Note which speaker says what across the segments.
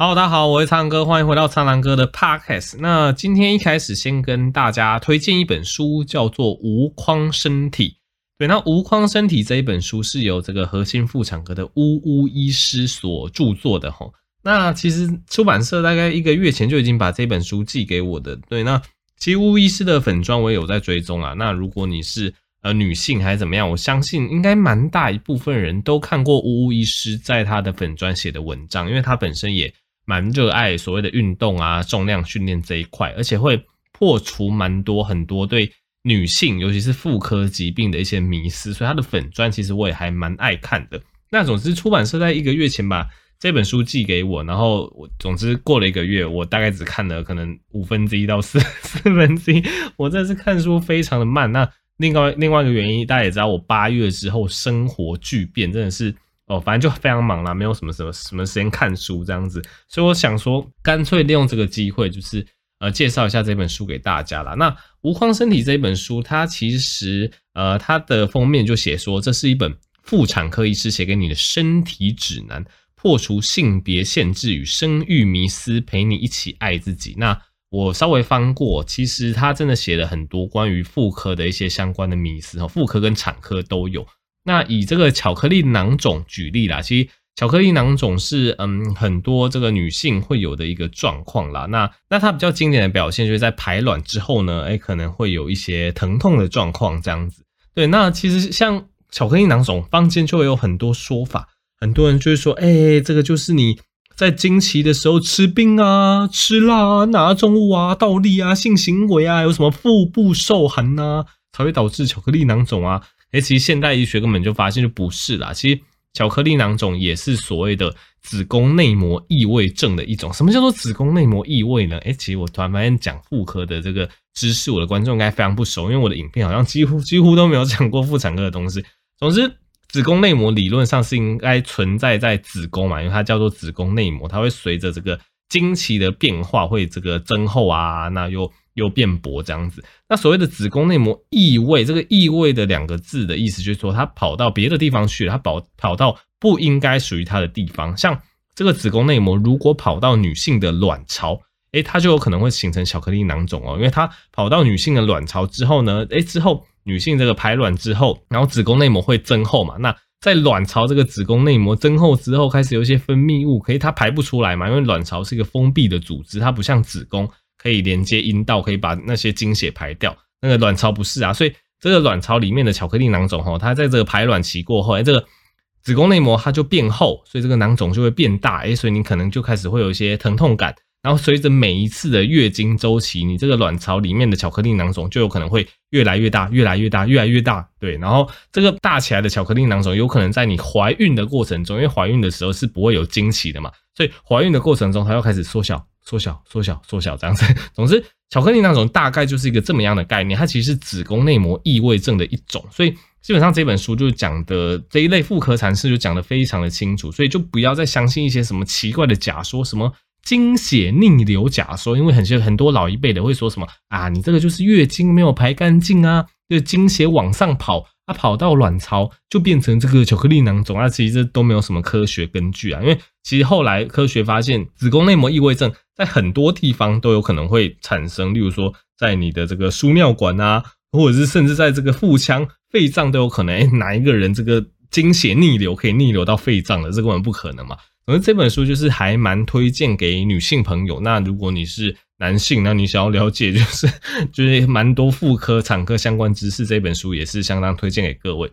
Speaker 1: 好，大家好，我是苍狼哥，欢迎回到苍狼哥的 Podcast。那今天一开始先跟大家推荐一本书，叫做《无框身体》。对，那《无框身体》这一本书是由这个核心妇产科的呜呜医师所著作的哈。那其实出版社大概一个月前就已经把这本书寄给我的。对，那其实乌乌医师的粉砖我也有在追踪啊。那如果你是呃女性还是怎么样，我相信应该蛮大一部分人都看过乌乌医师在他的粉砖写的文章，因为他本身也。蛮热爱所谓的运动啊，重量训练这一块，而且会破除蛮多很多对女性，尤其是妇科疾病的一些迷思，所以他的粉专其实我也还蛮爱看的。那总之，出版社在一个月前把这本书寄给我，然后我总之过了一个月，我大概只看了可能五分之一到四四分之一，我这次看书非常的慢。那另外另外一个原因，大家也知道，我八月之后生活巨变，真的是。哦，反正就非常忙啦，没有什么什么什么时间看书这样子，所以我想说，干脆利用这个机会，就是呃介绍一下这本书给大家啦。那《无框身体》这本书，它其实呃它的封面就写说，这是一本妇产科医师写给你的身体指南，破除性别限制与生育迷思，陪你一起爱自己。那我稍微翻过，其实他真的写了很多关于妇科的一些相关的迷思，哦，妇科跟产科都有。那以这个巧克力囊肿举例啦，其实巧克力囊肿是嗯很多这个女性会有的一个状况啦。那那它比较经典的表现就是在排卵之后呢，哎可能会有一些疼痛的状况这样子。对，那其实像巧克力囊肿，坊间就会有很多说法，很多人就会说，哎，这个就是你在经期的时候吃冰啊、吃辣啊、拿重物啊、倒立啊、性行为啊，有什么腹部受寒呐，才会导致巧克力囊肿啊。诶，其实现代医学根本就发现就不是啦。其实巧克力囊肿也是所谓的子宫内膜异位症的一种。什么叫做子宫内膜异位呢？诶，其实我突然发现讲妇科的这个知识，我的观众应该非常不熟，因为我的影片好像几乎几乎都没有讲过妇产科的东西。总之，子宫内膜理论上是应该存在在子宫嘛，因为它叫做子宫内膜，它会随着这个经期的变化会这个增厚啊，那又。又变薄这样子，那所谓的子宫内膜异位，这个异位的两个字的意思就是说，它跑到别的地方去，它跑跑到不应该属于它的地方。像这个子宫内膜如果跑到女性的卵巢，诶，它就有可能会形成巧克力囊肿哦，因为它跑到女性的卵巢之后呢，诶，之后女性这个排卵之后，然后子宫内膜会增厚嘛，那在卵巢这个子宫内膜增厚之后，开始有一些分泌物，可以它排不出来嘛，因为卵巢是一个封闭的组织，它不像子宫。可以连接阴道，可以把那些精血排掉。那个卵巢不是啊，所以这个卵巢里面的巧克力囊肿哈，它在这个排卵期过后，哎，这个子宫内膜它就变厚，所以这个囊肿就会变大，哎，所以你可能就开始会有一些疼痛感。然后随着每一次的月经周期，你这个卵巢里面的巧克力囊肿就有可能会越来越大，越来越大，越来越大。对，然后这个大起来的巧克力囊肿有可能在你怀孕的过程中，因为怀孕的时候是不会有经期的嘛，所以怀孕的过程中它要开始缩小。缩小、缩小、缩小，这样子。总之，巧克力囊肿大概就是一个这么样的概念，它其实是子宫内膜异位症的一种。所以，基本上这本书就讲的这一类妇科常识就讲得非常的清楚。所以，就不要再相信一些什么奇怪的假说，什么经血逆流假说。因为很些很多老一辈的会说什么啊，你这个就是月经没有排干净啊，就经血往上跑。它跑到卵巢就变成这个巧克力囊肿，那其实都没有什么科学根据啊。因为其实后来科学发现，子宫内膜异位症在很多地方都有可能会产生，例如说在你的这个输尿管啊，或者是甚至在这个腹腔、肺脏都有可能。哎，哪一个人这个经血逆流可以逆流到肺脏的？这根本不可能嘛。反正这本书就是还蛮推荐给女性朋友。那如果你是男性，那你想要了解就是 就是蛮多妇科、产科相关知识，这本书也是相当推荐给各位。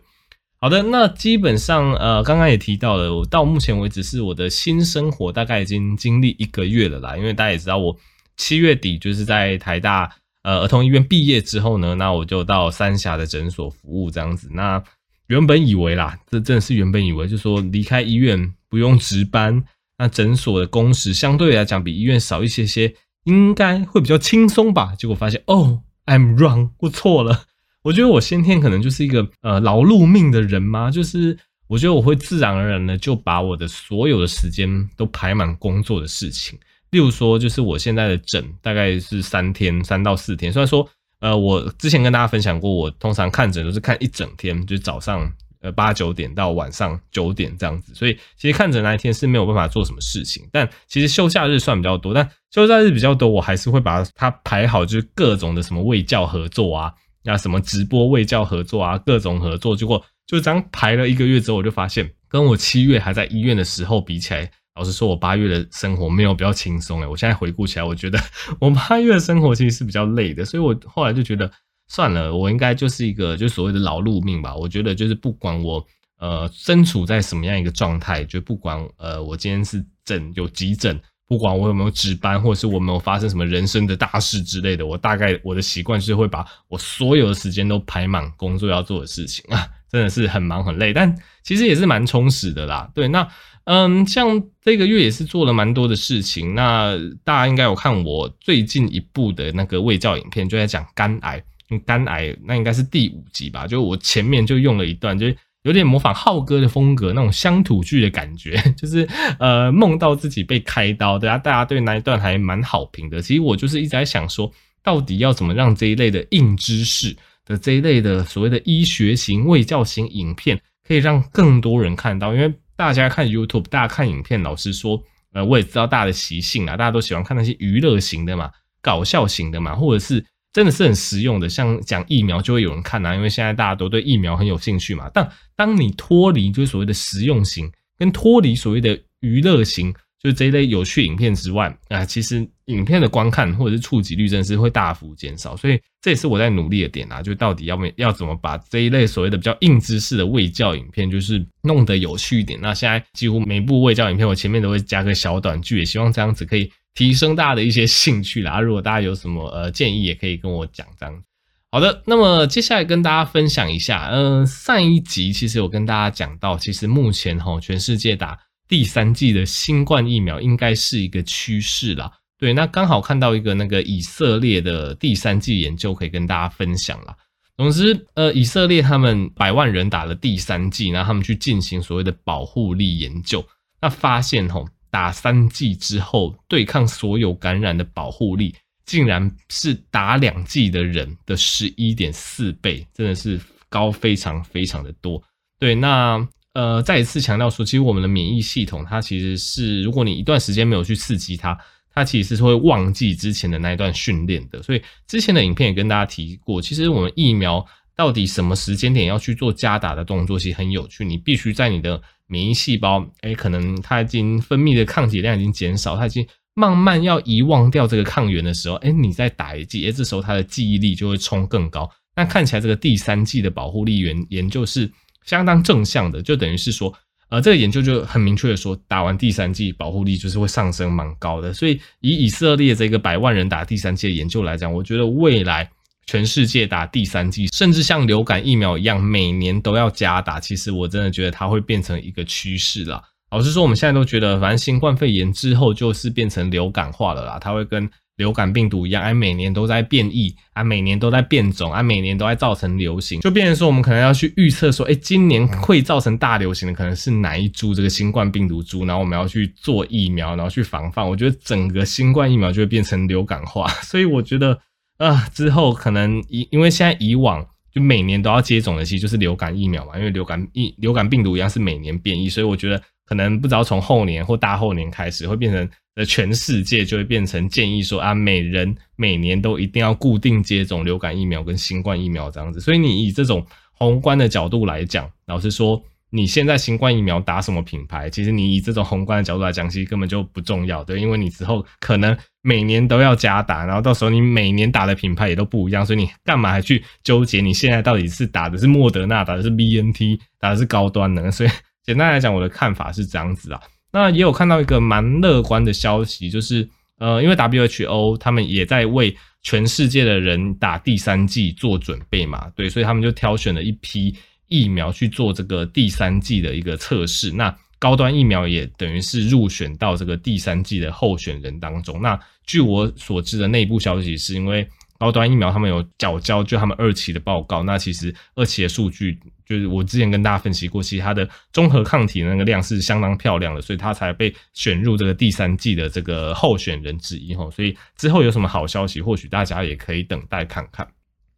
Speaker 1: 好的，那基本上呃，刚刚也提到了，我到目前为止是我的新生活，大概已经经历一个月了啦。因为大家也知道，我七月底就是在台大呃儿童医院毕业之后呢，那我就到三峡的诊所服务这样子。那原本以为啦，这真的是原本以为，就说离开医院不用值班，那诊所的工时相对来讲比医院少一些些。应该会比较轻松吧？结果发现，哦，I'm wrong，我错了。我觉得我先天可能就是一个呃劳碌命的人嘛，就是我觉得我会自然而然的就把我的所有的时间都排满工作的事情。例如说，就是我现在的诊大概是三天，三到四天。虽然说，呃，我之前跟大家分享过，我通常看诊都是看一整天，就是早上。呃八九点到晚上九点这样子，所以其实看诊那一天是没有办法做什么事情。但其实休假日算比较多，但休假日比较多，我还是会把它排好，就是各种的什么卫教合作啊，那什么直播卫教合作啊，各种合作。结果就这样排了一个月之后，我就发现跟我七月还在医院的时候比起来。老实说，我八月的生活没有比较轻松诶。我现在回顾起来，我觉得 我八月的生活其实是比较累的，所以我后来就觉得算了，我应该就是一个就所谓的劳碌命吧。我觉得就是不管我呃身处在什么样一个状态，就不管呃我今天是诊有急诊，不管我有没有值班，或者是我没有发生什么人生的大事之类的，我大概我的习惯是会把我所有的时间都排满工作要做的事情啊，真的是很忙很累，但其实也是蛮充实的啦。对，那。嗯，像这个月也是做了蛮多的事情。那大家应该有看我最近一部的那个卫教影片，就在讲肝癌。肝癌那应该是第五集吧？就我前面就用了一段，就有点模仿浩哥的风格，那种乡土剧的感觉，就是呃梦到自己被开刀，对啊，大家对那一段还蛮好评的。其实我就是一直在想说，到底要怎么让这一类的硬知识的这一类的所谓的医学型卫教型影片，可以让更多人看到，因为。大家看 YouTube，大家看影片，老实说，呃，我也知道大家的习性啊，大家都喜欢看那些娱乐型的嘛，搞笑型的嘛，或者是真的是很实用的，像讲疫苗就会有人看啊，因为现在大家都对疫苗很有兴趣嘛。但当你脱离就是所谓的实用型，跟脱离所谓的娱乐型。就是这一类有趣影片之外，啊，其实影片的观看或者是触及率真的是会大幅减少，所以这也是我在努力的点啊，就到底要没要怎么把这一类所谓的比较硬知识的卫教影片，就是弄得有趣一点。那现在几乎每部卫教影片，我前面都会加个小短剧，也希望这样子可以提升大家的一些兴趣啦。如果大家有什么呃建议，也可以跟我讲这样。好的，那么接下来跟大家分享一下，呃，上一集其实有跟大家讲到，其实目前哈全世界打。第三季的新冠疫苗应该是一个趋势啦，对，那刚好看到一个那个以色列的第三季研究可以跟大家分享啦。总之，呃，以色列他们百万人打了第三季，然后他们去进行所谓的保护力研究，那发现吼，打三剂之后对抗所有感染的保护力，竟然是打两剂的人的十一点四倍，真的是高非常非常的多。对，那。呃，再一次强调说，其实我们的免疫系统，它其实是，如果你一段时间没有去刺激它，它其实是会忘记之前的那一段训练的。所以之前的影片也跟大家提过，其实我们疫苗到底什么时间点要去做加打的动作，其实很有趣。你必须在你的免疫细胞，哎，可能它已经分泌的抗体量已经减少，它已经慢慢要遗忘掉这个抗原的时候，哎，你再打一剂，哎，这时候它的记忆力就会冲更高。那看起来这个第三剂的保护力研研究是。相当正向的，就等于是说，呃，这个研究就很明确的说，打完第三剂保护力就是会上升蛮高的。所以以以色列这个百万人打第三剂的研究来讲，我觉得未来全世界打第三剂，甚至像流感疫苗一样，每年都要加打，其实我真的觉得它会变成一个趋势啦。老实说，我们现在都觉得，反正新冠肺炎之后就是变成流感化了啦，它会跟。流感病毒一样，哎，每年都在变异，啊，每年都在变种，啊，每年都在造成流行，就变成说，我们可能要去预测说，哎，今年会造成大流行的可能是哪一株这个新冠病毒株，然后我们要去做疫苗，然后去防范。我觉得整个新冠疫苗就会变成流感化，所以我觉得啊，之后可能以因为现在以往就每年都要接种的，其实就是流感疫苗嘛，因为流感疫流感病毒一样是每年变异，所以我觉得可能不知道从后年或大后年开始会变成。呃全世界就会变成建议说啊，每人每年都一定要固定接种流感疫苗跟新冠疫苗这样子。所以你以这种宏观的角度来讲，老实说，你现在新冠疫苗打什么品牌，其实你以这种宏观的角度来讲，其实根本就不重要，对，因为你之后可能每年都要加打，然后到时候你每年打的品牌也都不一样，所以你干嘛还去纠结你现在到底是打的是莫德纳，打的是 BNT，打的是高端呢？所以简单来讲，我的看法是这样子啊。那也有看到一个蛮乐观的消息，就是呃，因为 WHO 他们也在为全世界的人打第三剂做准备嘛，对，所以他们就挑选了一批疫苗去做这个第三季的一个测试。那高端疫苗也等于是入选到这个第三季的候选人当中。那据我所知的内部消息，是因为。高端疫苗他们有缴交，就他们二期的报告。那其实二期的数据，就是我之前跟大家分析过，其实它的综合抗体那个量是相当漂亮的，所以它才被选入这个第三季的这个候选人之一哈。所以之后有什么好消息，或许大家也可以等待看看。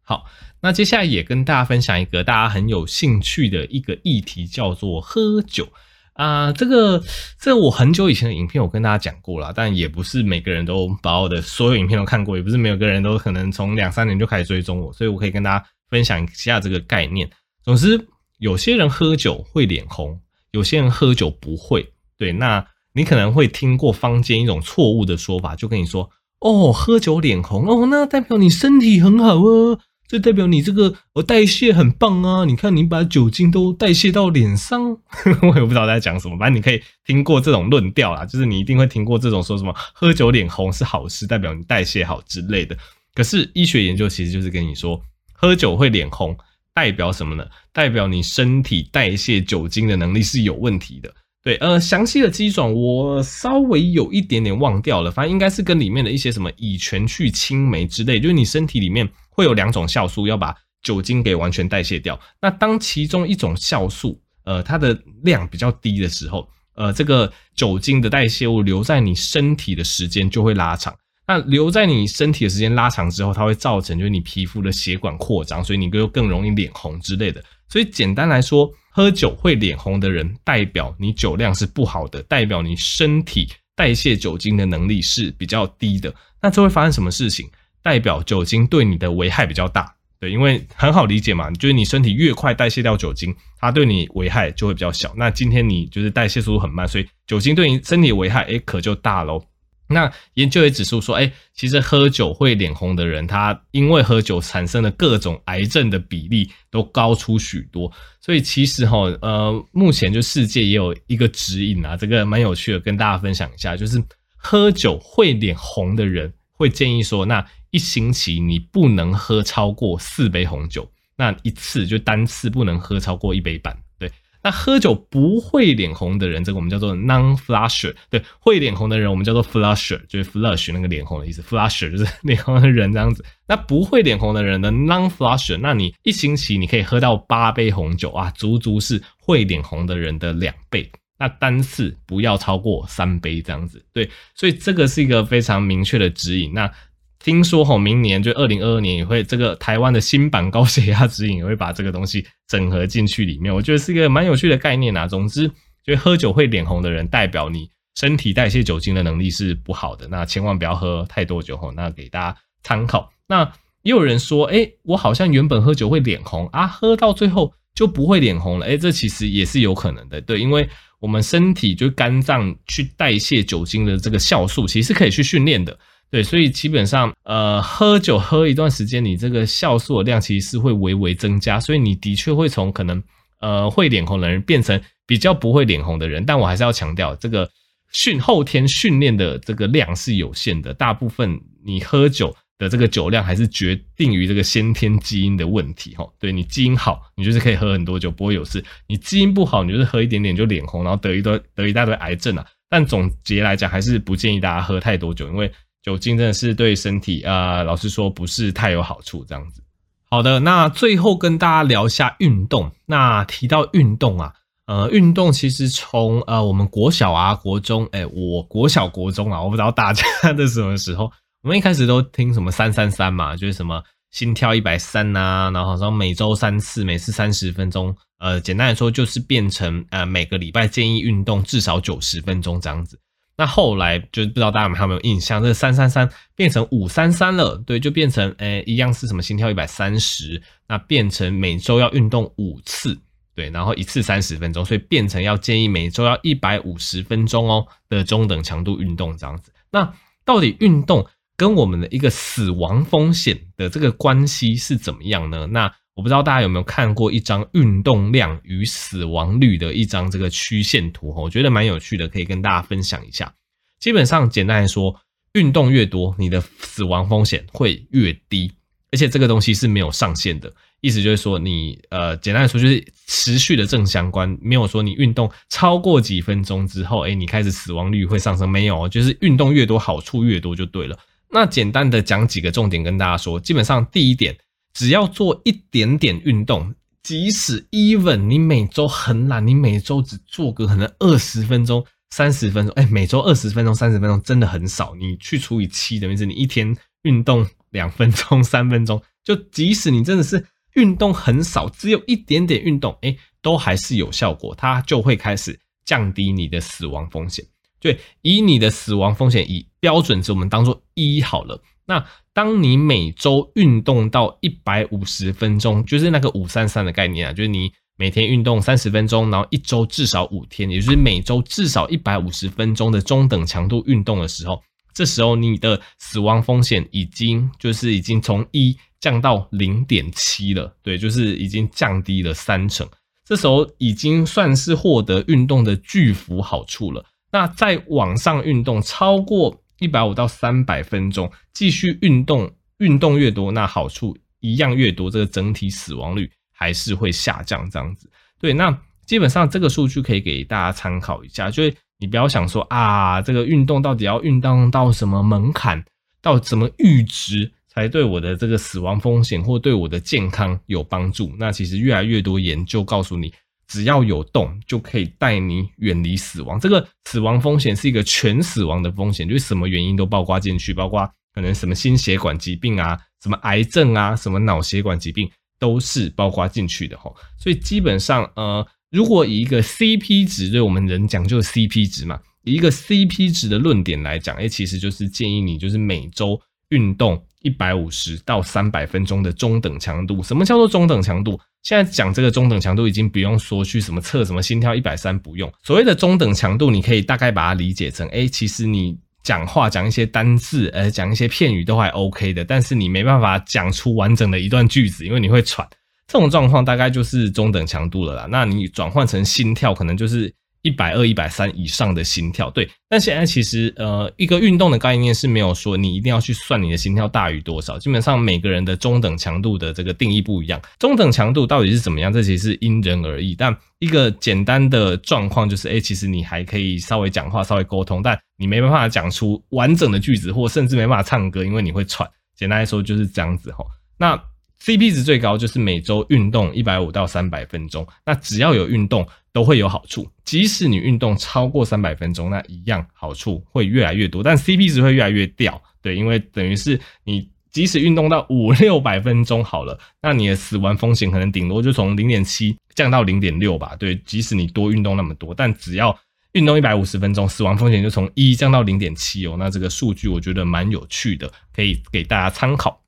Speaker 1: 好，那接下来也跟大家分享一个大家很有兴趣的一个议题，叫做喝酒啊、这个这我很久以前的影片我跟大家讲过了，但也不是每个人都把我的所有影片都看过，也不是每个人都可能从两三年就开始追踪我，所以我可以跟大家分享一下这个概念。总之，有些人喝酒会脸红，有些人喝酒不会。对，那你可能会听过坊间一种错误的说法，就跟你说哦，喝酒脸红哦，那代表你身体很好啊。这代表你这个我代谢很棒啊！你看你把酒精都代谢到脸上，我也不知道在讲什么。反正你可以听过这种论调啦，就是你一定会听过这种说什么喝酒脸红是好事，代表你代谢好之类的。可是医学研究其实就是跟你说，喝酒会脸红，代表什么呢？代表你身体代谢酒精的能力是有问题的。对，呃，详细的机转我稍微有一点点忘掉了，反正应该是跟里面的一些什么乙醛去氢酶之类，就是你身体里面。会有两种酵素要把酒精给完全代谢掉。那当其中一种酵素，呃，它的量比较低的时候，呃，这个酒精的代谢物留在你身体的时间就会拉长。那留在你身体的时间拉长之后，它会造成就是你皮肤的血管扩张，所以你就更容易脸红之类的。所以简单来说，喝酒会脸红的人，代表你酒量是不好的，代表你身体代谢酒精的能力是比较低的。那这会发生什么事情？代表酒精对你的危害比较大，对，因为很好理解嘛，就是你身体越快代谢掉酒精，它对你危害就会比较小。那今天你就是代谢速度很慢，所以酒精对你身体危害，诶，可就大喽。那研究也指出说，诶，其实喝酒会脸红的人，他因为喝酒产生的各种癌症的比例都高出许多。所以其实齁，呃，目前就世界也有一个指引啊，这个蛮有趣的，跟大家分享一下，就是喝酒会脸红的人会建议说，那。一星期你不能喝超过四杯红酒，那一次就单次不能喝超过一杯半。对，那喝酒不会脸红的人，这个我们叫做 non-flusher。对，会脸红的人我们叫做 flusher，就是 flush 那个脸红的意思。flusher 就是脸红的人这样子。那不会脸红的人的 non-flusher，那你一星期你可以喝到八杯红酒啊，足足是会脸红的人的两倍。那单次不要超过三杯这样子。对，所以这个是一个非常明确的指引。那听说吼，明年就二零二二年也会这个台湾的新版高血压指引也会把这个东西整合进去里面，我觉得是一个蛮有趣的概念啊。总之，就喝酒会脸红的人，代表你身体代谢酒精的能力是不好的，那千万不要喝太多酒吼。那给大家参考。那也有人说，哎、我好像原本喝酒会脸红啊，喝到最后就不会脸红了。哎、欸，这其实也是有可能的，对，因为我们身体就肝脏去代谢酒精的这个酵素，其实是可以去训练的。对，所以基本上，呃，喝酒喝一段时间，你这个酵素的量其实是会微微增加，所以你的确会从可能，呃，会脸红的人变成比较不会脸红的人。但我还是要强调，这个训后天训练的这个量是有限的，大部分你喝酒的这个酒量还是决定于这个先天基因的问题。哈，对，你基因好，你就是可以喝很多酒不会有事；你基因不好，你就是喝一点点就脸红，然后得一堆得一大堆癌症啊。但总结来讲，还是不建议大家喝太多酒，因为。酒精真的是对身体啊、老实说不是太有好处。这样子，好的，那最后跟大家聊一下运动。那提到运动啊，呃，运动其实从呃我们国小啊、国中，哎、我国小国中啊，我不知道大家 的什么时候，我们一开始都听什么三三三嘛，就是什么心跳一百三呐，然后好像每周三次，每次三十分钟，呃，简单来说就是变成呃每个礼拜建议运动至少九十分钟这样子。那后来就不知道大家有没有印象，这三三三变成五三三了，对，就变成诶、一样是什么心跳一百三十，那变成每周要运动五次，对，然后一次三十分钟，所以变成要建议每周要一百五十分钟哦的中等强度运动这样子。那到底运动跟我们的一个死亡风险的这个关系是怎么样呢？那我不知道大家有没有看过一张运动量与死亡率的一张这个曲线图，我觉得蛮有趣的，可以跟大家分享一下。基本上简单来说，运动越多，你的死亡风险会越低，而且这个东西是没有上限的，意思就是说你呃，简单来说就是持续的正相关，没有说你运动超过几分钟之后，诶，你开始死亡率会上升，没有，就是运动越多好处越多就对了。那简单的讲几个重点跟大家说，基本上第一点。只要做一点点运动，即使 even 你每周很懒，你每周只做个可能二十分钟、三十分钟，哎，每周二十分钟、三十分钟真的很少。你去除以七，等于是你一天运动两分钟、三分钟，就即使你真的是运动很少，只有一点点运动，哎，都还是有效果，它就会开始降低你的死亡风险。对，以你的死亡风险以标准值，我们当做一好了。那当你每周运动到一百五十分钟，就是那个五三三的概念啊，就是你每天运动三十分钟，然后一周至少五天，也就是每周至少一百五十分钟的中等强度运动的时候，这时候你的死亡风险已经就是已经从一降到零点七了，对，就是已经降低了三成。这时候已经算是获得运动的巨幅好处了。那在往上运动超过一百五到三百分钟，继续运动，运动越多，那好处一样越多，这个整体死亡率还是会下降。这样子，对，那基本上这个数据可以给大家参考一下，就是你不要想说啊，这个运动到底要运动到什么门槛，到什么阈值才对我的这个死亡风险或对我的健康有帮助？那其实越来越多研究告诉你。只要有动，就可以带你远离死亡。这个死亡风险是一个全死亡的风险，就是什么原因都包括进去，包括可能什么心血管疾病啊、什么癌症啊、什么脑血管疾病都是包括进去的齁。所以基本上，呃，如果以一个 CP 值，对我们人讲就是 CP 值嘛，以一个 CP 值的论点来讲，哎，其实就是建议你就是每周运动一百五十到三百分钟的中等强度。什么叫做中等强度？现在讲这个中等强度，已经不用说去什么测什么心跳一百三，不用。所谓的中等强度，你可以大概把它理解成，哎，其实你讲话讲一些单字，呃，讲一些片语都还 OK 的，但是你没办法讲出完整的一段句子，因为你会喘。这种状况大概就是中等强度了啦。那你转换成心跳，可能就是。一百二、一百三以上的心跳，对。但现在其实，呃，一个运动的概念是没有说你一定要去算你的心跳大于多少。基本上每个人的中等强度的这个定义不一样，中等强度到底是怎么样，这其实是因人而异。但一个简单的状况就是，哎，其实你还可以稍微讲话、稍微沟通，但你没办法讲出完整的句子，或甚至没办法唱歌，因为你会喘。简单来说就是这样子齁。那 CP 值最高就是每周运动一百五到三百分钟，那只要有运动都会有好处，即使你运动超过三百分钟，那一样好处会越来越多，但 CP 值会越来越掉，对，因为等于是你即使运动到五 六百分钟好了，那你的死亡风险可能顶多就从零点七降到零点六吧，对，即使你多运动那么多，但只要运动一百五十分钟，死亡风险就从一降到零点七哦，那这个数据我觉得蛮有趣的，可以给大家参考。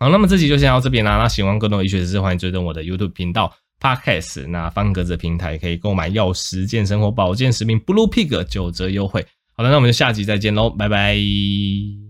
Speaker 1: 好，那么这集就先到这边啦。那喜欢更多医学知识，欢迎追踪我的 YouTube 频道。Podcast。那方格子平台可以购买药食健身或保健食品 Blue Pig 九折优惠。好的，那我们就下集再见喽，拜拜。